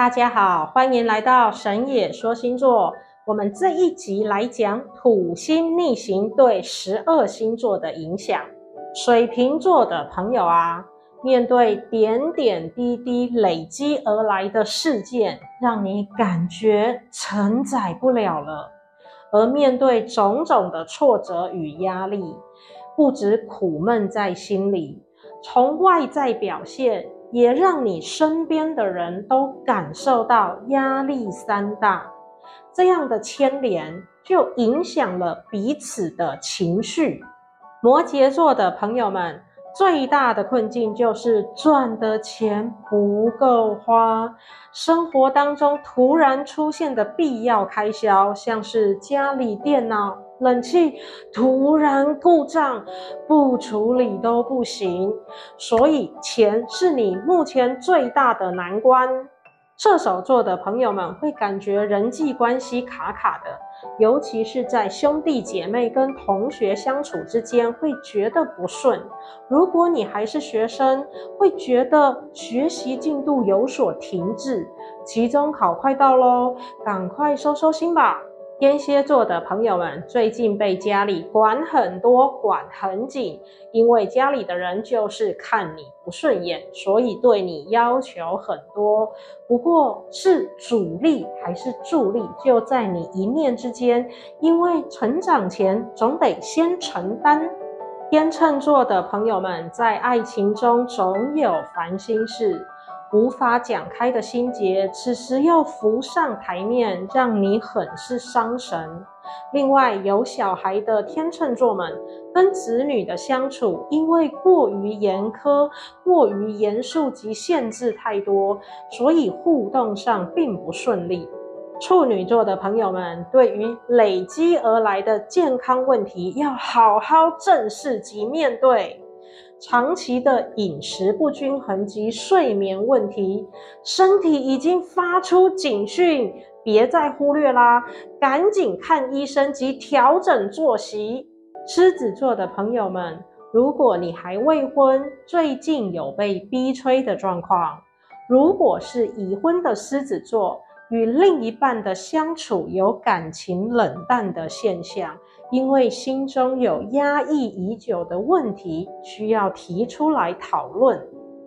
大家好，欢迎来到神野说星座。我们这一集来讲土星逆行对十二星座的影响。水瓶座的朋友啊，面对点点滴滴累积而来的事件，让你感觉承载不了了。而面对种种的挫折与压力，不止苦闷在心里，从外在表现，也让你身边的人都感受到压力山大，这样的牵连就影响了彼此的情绪。摩羯座的朋友们，最大的困境就是赚的钱不够花，生活当中突然出现的必要开销，像是家里电脑、冷气突然故障，不处理都不行，所以钱是你目前最大的难关。射手座的朋友们会感觉人际关系卡卡的，尤其是在兄弟姐妹跟同学相处之间会觉得不顺。如果你还是学生，会觉得学习进度有所停滞。期中考快到喽，赶快收收心吧。天蝎座的朋友们最近被家里管很多，管很紧，因为家里的人就是看你不顺眼，所以对你要求很多。不过，是阻力还是助力，就在你一念之间。因为成长前总得先承担。天秤座的朋友们在爱情中总有烦心事。无法讲开的心结，此时又浮上台面，让你很是伤神。另外，有小孩的天秤座们跟子女的相处，因为过于严苛、过于严肃及限制太多，所以互动上并不顺利。处女座的朋友们，对于累积而来的健康问题，要好好正视及面对。长期的饮食不均衡及睡眠问题，身体已经发出警讯，别再忽略啦，赶紧看医生及调整作息。狮子座的朋友们，如果你还未婚，最近有被逼催的状况；如果是已婚的狮子座，与另一半的相处有感情冷淡的现象，因为心中有压抑已久的问题需要提出来讨论。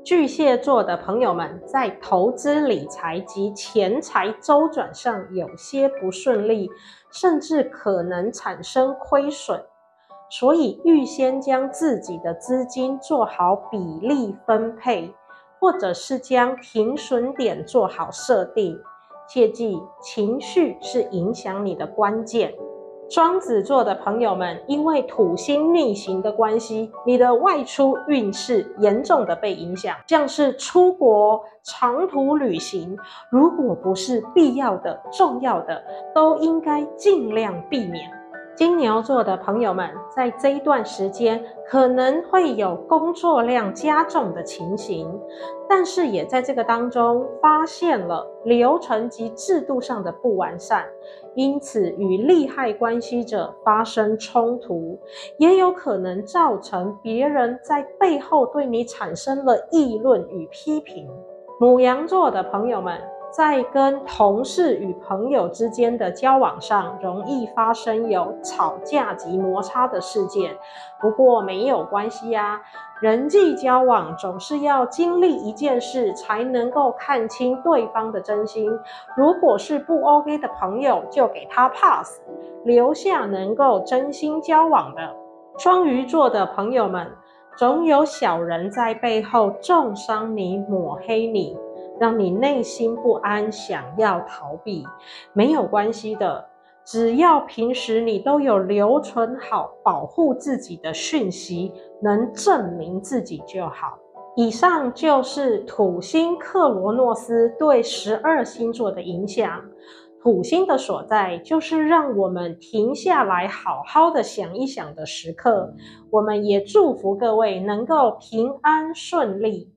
巨蟹座的朋友们在投资理财及钱财周转上有些不顺利，甚至可能产生亏损，所以预先将自己的资金做好比例分配，或者是将停损点做好设定。切记，情绪是影响你的关键。双子座的朋友们，因为土星逆行的关系，你的外出运势严重的被影响，像是出国、长途旅行，如果不是必要的、重要的，都应该尽量避免。金牛座的朋友们，在这一段时间可能会有工作量加重的情形，但是也在这个当中发现了流程及制度上的不完善，因此与利害关系者发生冲突，也有可能造成别人在背后对你产生了议论与批评。母羊座的朋友们。在跟同事与朋友之间的交往上，容易发生有吵架及摩擦的事件。不过没有关系呀，人际交往总是要经历一件事，才能够看清对方的真心。如果是不 OK 的朋友，就给他 pass，留下能够真心交往的。双鱼座的朋友们，总有小人在背后重伤你、抹黑你。让你内心不安，想要逃避，没有关系的。只要平时你都有留存好保护自己的讯息，能证明自己就好。以上就是土星克罗诺斯对十二星座的影响。土星的所在，就是让我们停下来，好好的想一想的时刻。我们也祝福各位能够平安顺利。